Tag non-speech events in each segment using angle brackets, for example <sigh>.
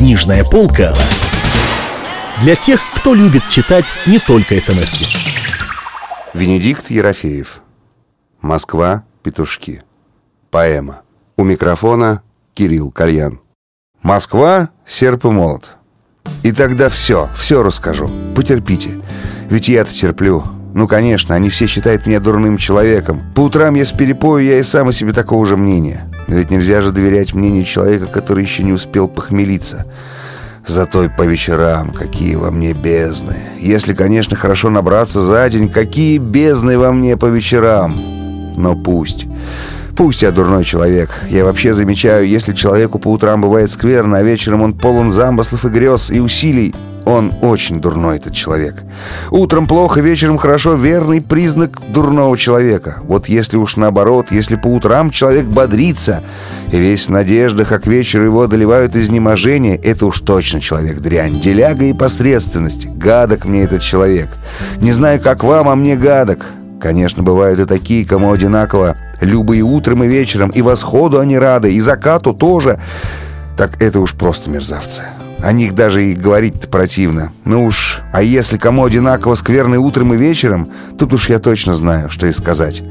Книжная полка для тех, кто любит читать не только смс -ки. Венедикт Ерофеев. Москва, петушки. Поэма. У микрофона Кирилл Кальян. Москва, серп и молот. И тогда все, все расскажу. Потерпите. Ведь я-то терплю. Ну, конечно, они все считают меня дурным человеком. По утрам я с перепою, я и сам о себе такого же мнения. Но ведь нельзя же доверять мнению человека, который еще не успел похмелиться. Зато и по вечерам какие во мне бездны. Если, конечно, хорошо набраться за день, какие бездны во мне по вечерам. Но пусть. Пусть я дурной человек. Я вообще замечаю, если человеку по утрам бывает скверно, а вечером он полон замыслов и грез и усилий, он очень дурной, этот человек. Утром плохо, вечером хорошо — верный признак дурного человека. Вот если уж наоборот, если по утрам человек бодрится, и весь в надеждах, а к вечеру его одолевают изнеможения, это уж точно человек дрянь. Деляга и посредственность. Гадок мне этот человек. Не знаю, как вам, а мне гадок. Конечно, бывают и такие, кому одинаково. Любые утром и вечером, и восходу они рады, и закату тоже. Так это уж просто мерзавцы. О них даже и говорить-то противно. Ну уж, а если кому одинаково скверный утром и вечером, тут уж я точно знаю, что и сказать.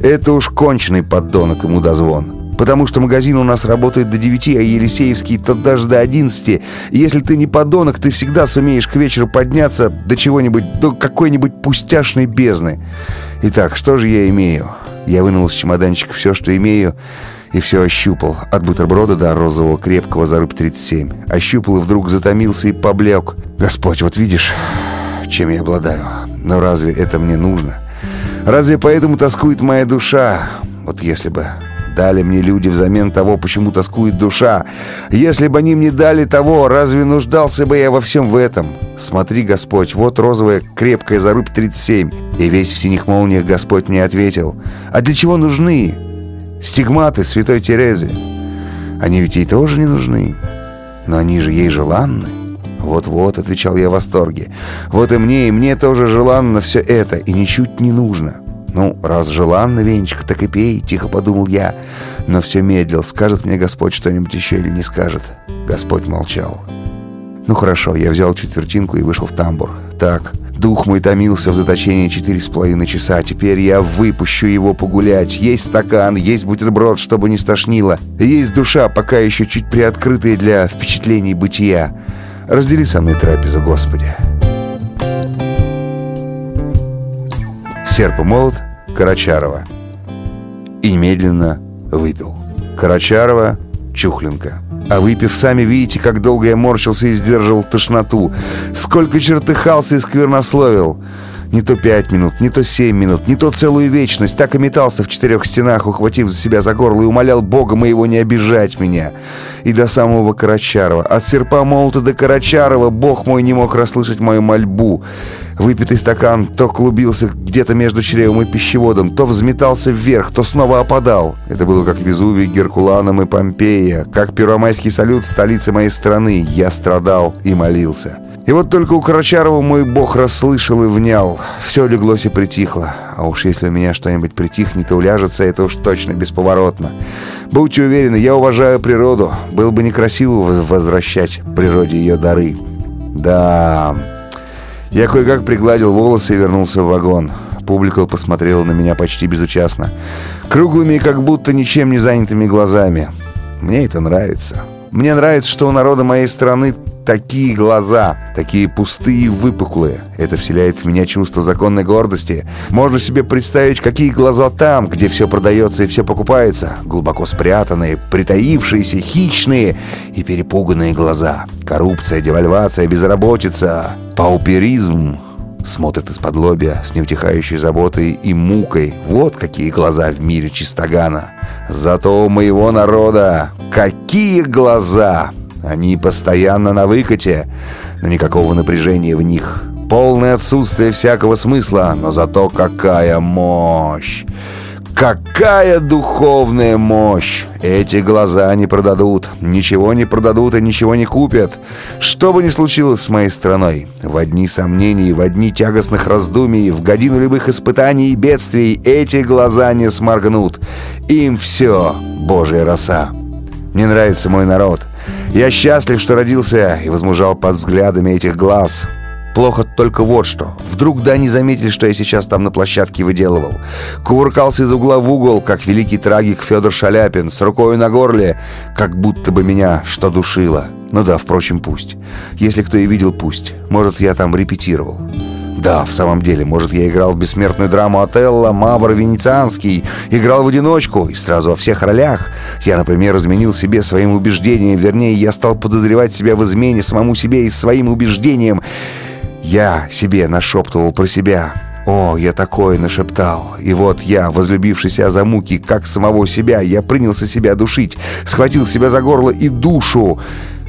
Это уж конченый поддонок ему дозвон. Потому что магазин у нас работает до 9, а Елисеевский тот даже до 11. И если ты не подонок, ты всегда сумеешь к вечеру подняться до чего-нибудь, до какой-нибудь пустяшной бездны. Итак, что же я имею? Я вынул из чемоданчика все, что имею, и все ощупал, от бутерброда до розового крепкого за рыб 37. Ощупал и вдруг затомился и поблек. Господь, вот видишь, чем я обладаю. Но разве это мне нужно? Разве поэтому тоскует моя душа? Вот если бы дали мне люди взамен того, почему тоскует душа. Если бы они мне дали того, разве нуждался бы я во всем в этом? Смотри, Господь, вот розовая крепкая зарубь 37. И весь в синих молниях Господь мне ответил. А для чего нужны? Стигматы святой Терезы. Они ведь ей тоже не нужны. Но они же ей желанны. «Вот-вот», — отвечал я в восторге. «Вот и мне, и мне тоже желанно все это, и ничуть не нужно». «Ну, раз желанно, Венечка, так и пей», — тихо подумал я. Но все медлил. Скажет мне Господь что-нибудь еще или не скажет? Господь молчал. «Ну хорошо, я взял четвертинку и вышел в тамбур. Так, Дух мой томился в заточении четыре с половиной часа. Теперь я выпущу его погулять. Есть стакан, есть бутерброд, чтобы не стошнило. Есть душа, пока еще чуть приоткрытая для впечатлений бытия. Раздели со мной трапезу, Господи. Серп и молот Карачарова. И немедленно выпил. Карачарова, Чухленко. А выпив, сами видите, как долго я морщился и сдерживал тошноту. Сколько чертыхался и сквернословил. Не то пять минут, не то семь минут, не то целую вечность. Так и метался в четырех стенах, ухватив себя за горло и умолял Бога моего не обижать меня. И до самого Карачарова. От серпа молота до Карачарова Бог мой не мог расслышать мою мольбу. Выпитый стакан то клубился где-то между чревом и пищеводом, то взметался вверх, то снова опадал. Это было как Везувий, Геркуланом и Помпея, как первомайский салют в столице моей страны. Я страдал и молился. И вот только у Карачарова мой бог расслышал и внял. Все леглось и притихло. А уж если у меня что-нибудь притихнет и уляжется, это уж точно бесповоротно. Будьте уверены, я уважаю природу. Было бы некрасиво возвращать природе ее дары. Да... Я кое-как пригладил волосы и вернулся в вагон. Публика посмотрела на меня почти безучастно. Круглыми и как будто ничем не занятыми глазами. Мне это нравится. Мне нравится, что у народа моей страны такие глаза, такие пустые и выпуклые. Это вселяет в меня чувство законной гордости. Можно себе представить, какие глаза там, где все продается и все покупается. Глубоко спрятанные, притаившиеся, хищные и перепуганные глаза. Коррупция, девальвация, безработица, пауперизм смотрит из-под лобья с неутихающей заботой и мукой. Вот какие глаза в мире чистогана. Зато у моего народа какие глаза! Они постоянно на выкате, но никакого напряжения в них. Полное отсутствие всякого смысла, но зато какая мощь! Какая духовная мощь! Эти глаза не продадут, ничего не продадут и ничего не купят. Что бы ни случилось с моей страной, в одни сомнений, в одни тягостных раздумий, в годину любых испытаний и бедствий эти глаза не сморгнут. Им все, Божья роса. Мне нравится мой народ. Я счастлив, что родился и возмужал под взглядами этих глаз. Плохо только вот что. Вдруг да не заметили, что я сейчас там на площадке выделывал. Кувыркался из угла в угол, как великий трагик Федор Шаляпин, с рукой на горле, как будто бы меня что душило. Ну да, впрочем, пусть. Если кто и видел, пусть. Может, я там репетировал. Да, в самом деле, может, я играл в бессмертную драму Отелло, Мавр Венецианский, играл в одиночку и сразу во всех ролях. Я, например, изменил себе своим убеждением, вернее, я стал подозревать себя в измене самому себе и своим убеждением. Я себе нашептывал про себя. О, я такое нашептал. И вот я, возлюбившийся за муки, как самого себя, я принялся себя душить, схватил себя за горло и душу.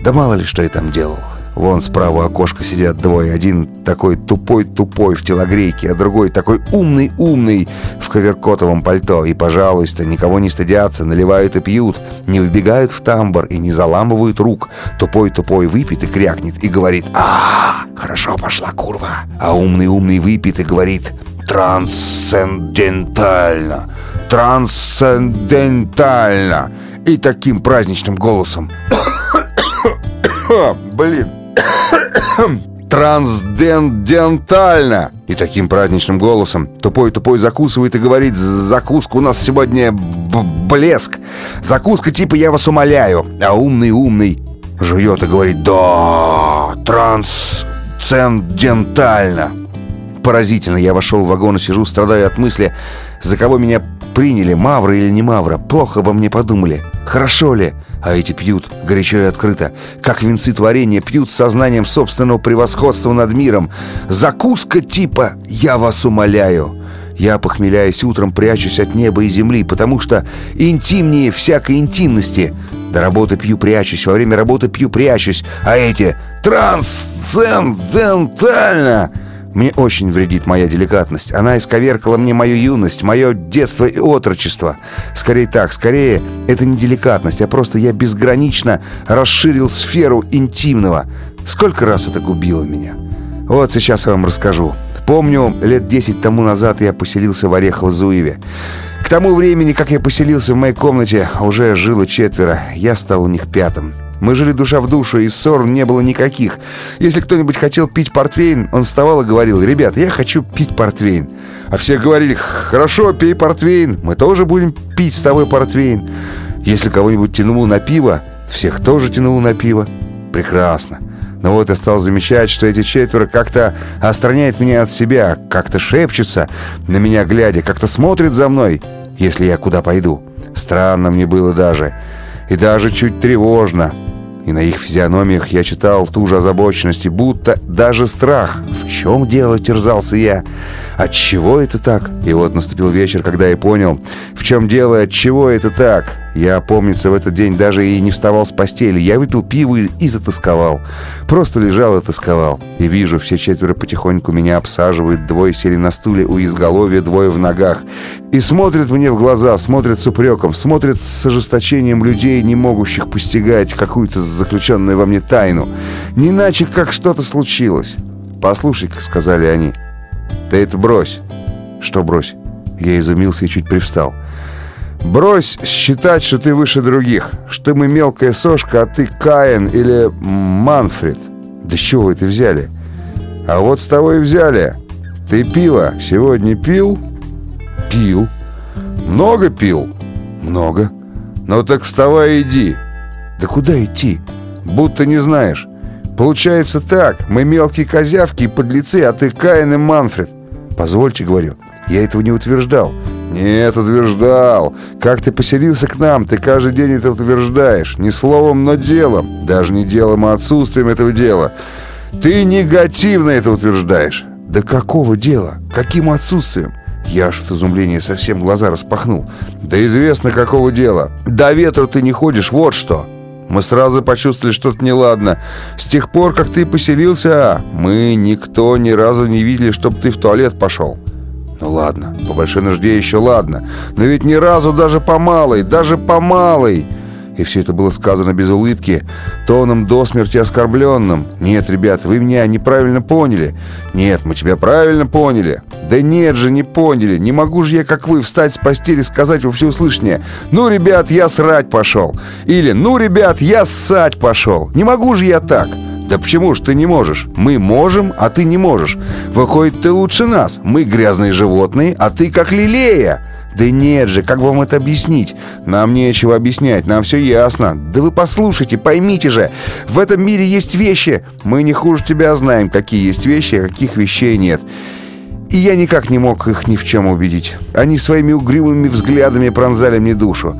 Да мало ли, что я там делал. Вон справа окошко сидят двое. Один такой тупой-тупой в телогрейке, а другой такой умный-умный в коверкотовом пальто. И, пожалуйста, никого не стыдятся, наливают и пьют, не выбегают в тамбур и не заламывают рук. Тупой-тупой выпьет и крякнет и говорит «А, хорошо пошла курва». А умный-умный выпьет и говорит «Трансцендентально, трансцендентально». И таким праздничным голосом <coughs> <coughs> Блин, <coughs> Трансцендентально! И таким праздничным голосом тупой-тупой закусывает и говорит «Закуска у нас сегодня блеск! Закуска типа «Я вас умоляю!» А умный-умный жует и говорит «Да, трансцендентально!» Поразительно, я вошел в вагон и сижу, страдаю от мысли, за кого меня приняли, Мавра или не Мавра, плохо обо мне подумали. Хорошо ли? А эти пьют горячо и открыто, как венцы творения, пьют с сознанием собственного превосходства над миром. Закуска типа «Я вас умоляю». Я, похмеляясь утром, прячусь от неба и земли, потому что интимнее всякой интимности. До работы пью, прячусь, во время работы пью, прячусь, а эти трансцендентально... Мне очень вредит моя деликатность. Она исковеркала мне мою юность, мое детство и отрочество. Скорее так, скорее, это не деликатность, а просто я безгранично расширил сферу интимного. Сколько раз это губило меня? Вот сейчас я вам расскажу. Помню, лет 10 тому назад я поселился в Орехово-Зуеве. К тому времени, как я поселился в моей комнате, уже жило четверо. Я стал у них пятым. Мы жили душа в душу, и ссор не было никаких. Если кто-нибудь хотел пить портвейн, он вставал и говорил, «Ребят, я хочу пить портвейн». А все говорили, «Хорошо, пей портвейн, мы тоже будем пить с тобой портвейн». Если кого-нибудь тянуло на пиво, всех тоже тянуло на пиво. Прекрасно. Но вот я стал замечать, что эти четверо как-то отстраняют меня от себя, как-то шепчутся на меня глядя, как-то смотрят за мной, если я куда пойду. Странно мне было даже. И даже чуть тревожно и на их физиономиях я читал ту же озабоченность, и будто даже страх. В чем дело, терзался я? От чего это так? И вот наступил вечер, когда я понял, в чем дело, от чего это так. Я, помнится, в этот день даже и не вставал с постели. Я выпил пиво и затасковал. Просто лежал и тосковал. И вижу, все четверо потихоньку меня обсаживают. Двое сели на стуле у изголовья, двое в ногах. И смотрят мне в глаза, смотрят с упреком, смотрят с ожесточением людей, не могущих постигать какую-то заключенную во мне тайну. Не иначе, как что-то случилось. «Послушай», — сказали они, — «ты это брось». «Что брось?» Я изумился и чуть привстал. Брось считать, что ты выше других, что мы мелкая сошка, а ты Каин или Манфред. Да с чего вы это взяли? А вот с того и взяли. Ты пиво сегодня пил? Пил. Много пил? Много. Ну так вставай и иди. Да куда идти? Будто не знаешь. Получается так, мы мелкие козявки и подлецы, а ты Каин и Манфред. Позвольте, говорю, я этого не утверждал. «Нет, утверждал. Как ты поселился к нам, ты каждый день это утверждаешь. Не словом, но делом. Даже не делом, а отсутствием этого дела. Ты негативно это утверждаешь». «Да какого дела? Каким отсутствием?» Я аж от изумления совсем глаза распахнул. «Да известно, какого дела. До ветру ты не ходишь, вот что!» Мы сразу почувствовали что-то неладно. С тех пор, как ты поселился, мы никто ни разу не видели, чтобы ты в туалет пошел. Ну ладно, по большой нужде еще ладно. Но ведь ни разу даже по малой, даже по малой. И все это было сказано без улыбки, тоном до смерти оскорбленным. «Нет, ребят, вы меня неправильно поняли». «Нет, мы тебя правильно поняли». «Да нет же, не поняли. Не могу же я, как вы, встать с постели и сказать во всеуслышание. Ну, ребят, я срать пошел». Или «Ну, ребят, я ссать пошел». Не могу же я так. Да почему ж ты не можешь? Мы можем, а ты не можешь. Выходит, ты лучше нас. Мы грязные животные, а ты как лилея. Да нет же, как вам это объяснить? Нам нечего объяснять, нам все ясно. Да вы послушайте, поймите же, в этом мире есть вещи. Мы не хуже тебя знаем, какие есть вещи, а каких вещей нет. И я никак не мог их ни в чем убедить. Они своими угрюмыми взглядами пронзали мне душу.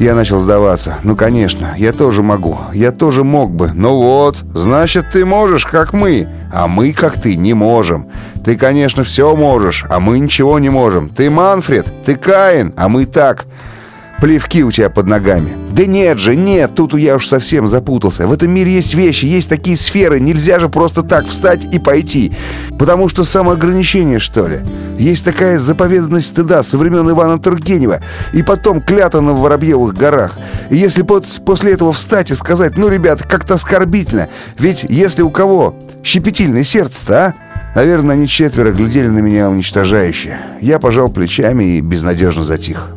Я начал сдаваться. Ну, конечно, я тоже могу. Я тоже мог бы. Ну вот, значит, ты можешь, как мы. А мы, как ты, не можем. Ты, конечно, все можешь, а мы ничего не можем. Ты Манфред, ты Каин, а мы так. Плевки у тебя под ногами. Да нет же, нет, тут я уж совсем запутался. В этом мире есть вещи, есть такие сферы. Нельзя же просто так встать и пойти. Потому что самоограничение, что ли. Есть такая заповеданность стыда со времен Ивана Тургенева. И потом клята на Воробьевых горах. И если после этого встать и сказать, ну, ребята, как-то оскорбительно. Ведь если у кого щепетильное сердце-то, а? Наверное, они четверо глядели на меня уничтожающе. Я пожал плечами и безнадежно затих.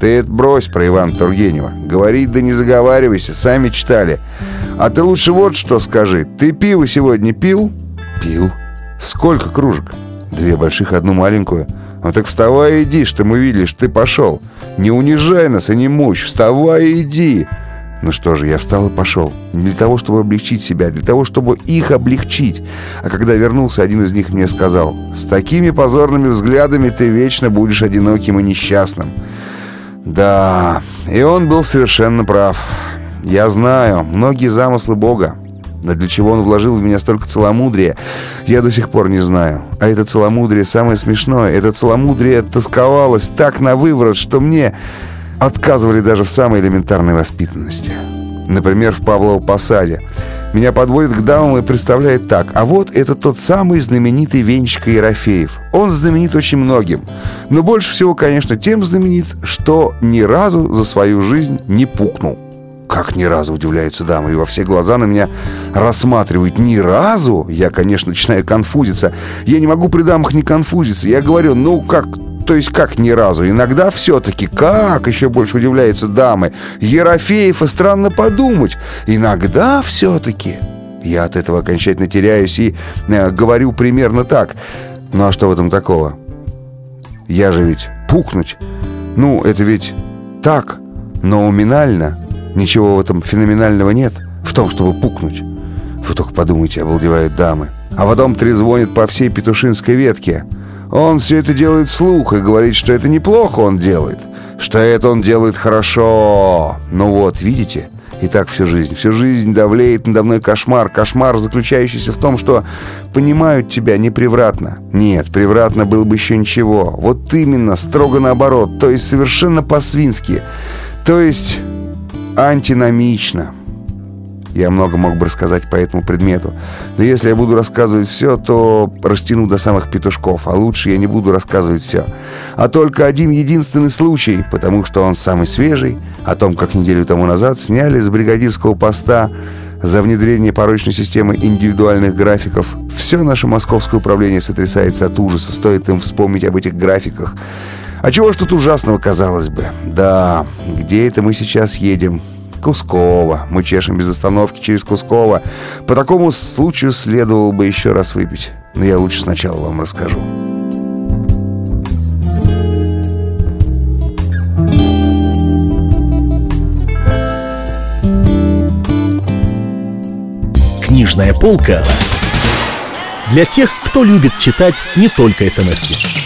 Ты это брось про Ивана Тургенева. Говорить да не заговаривайся, сами читали. А ты лучше вот что скажи. Ты пиво сегодня пил? Пил. Сколько кружек? Две больших, одну маленькую. Ну так вставай и иди, что мы видели, что ты пошел. Не унижай нас и не мучь. Вставай и иди. Ну что же, я встал и пошел. Не для того, чтобы облегчить себя, а для того, чтобы их облегчить. А когда вернулся, один из них мне сказал, «С такими позорными взглядами ты вечно будешь одиноким и несчастным». Да, и он был совершенно прав. Я знаю, многие замыслы Бога. Но для чего он вложил в меня столько целомудрия, я до сих пор не знаю. А это целомудрие самое смешное. Это целомудрие тосковалось так на выворот, что мне отказывали даже в самой элементарной воспитанности. Например, в Павлово посаде. Меня подводит к дамам и представляет так. А вот это тот самый знаменитый Венечка Ерофеев. Он знаменит очень многим. Но больше всего, конечно, тем знаменит, что ни разу за свою жизнь не пукнул. Как ни разу, удивляются дамы, и во все глаза на меня рассматривают. Ни разу? Я, конечно, начинаю конфузиться. Я не могу при дамах не конфузиться. Я говорю, ну как, то есть как ни разу. Иногда все-таки, как, еще больше удивляются дамы. Ерофеев, и странно подумать. Иногда все-таки. Я от этого окончательно теряюсь и э, говорю примерно так. Ну а что в этом такого? Я же ведь пукнуть. Ну, это ведь так, номинально. Ничего в этом феноменального нет, в том, чтобы пукнуть. Вы только подумайте, обалдевают дамы. А потом трезвонит по всей петушинской ветке. Он все это делает вслух и говорит, что это неплохо он делает, что это он делает хорошо. Ну вот, видите? И так всю жизнь. Всю жизнь давлеет надо мной кошмар. Кошмар, заключающийся в том, что понимают тебя не превратно. Нет, превратно было бы еще ничего. Вот именно, строго наоборот. То есть совершенно по-свински. То есть антиномично. Я много мог бы рассказать по этому предмету. Но если я буду рассказывать все, то растяну до самых петушков. А лучше я не буду рассказывать все. А только один единственный случай, потому что он самый свежий. О том, как неделю тому назад сняли с бригадирского поста за внедрение порочной системы индивидуальных графиков. Все наше московское управление сотрясается от ужаса. Стоит им вспомнить об этих графиках. А чего ж тут ужасного, казалось бы? Да, где это мы сейчас едем? Кусково. Мы чешем без остановки через Кусково. По такому случаю следовало бы еще раз выпить. Но я лучше сначала вам расскажу. Книжная полка для тех, кто любит читать не только смс -ки.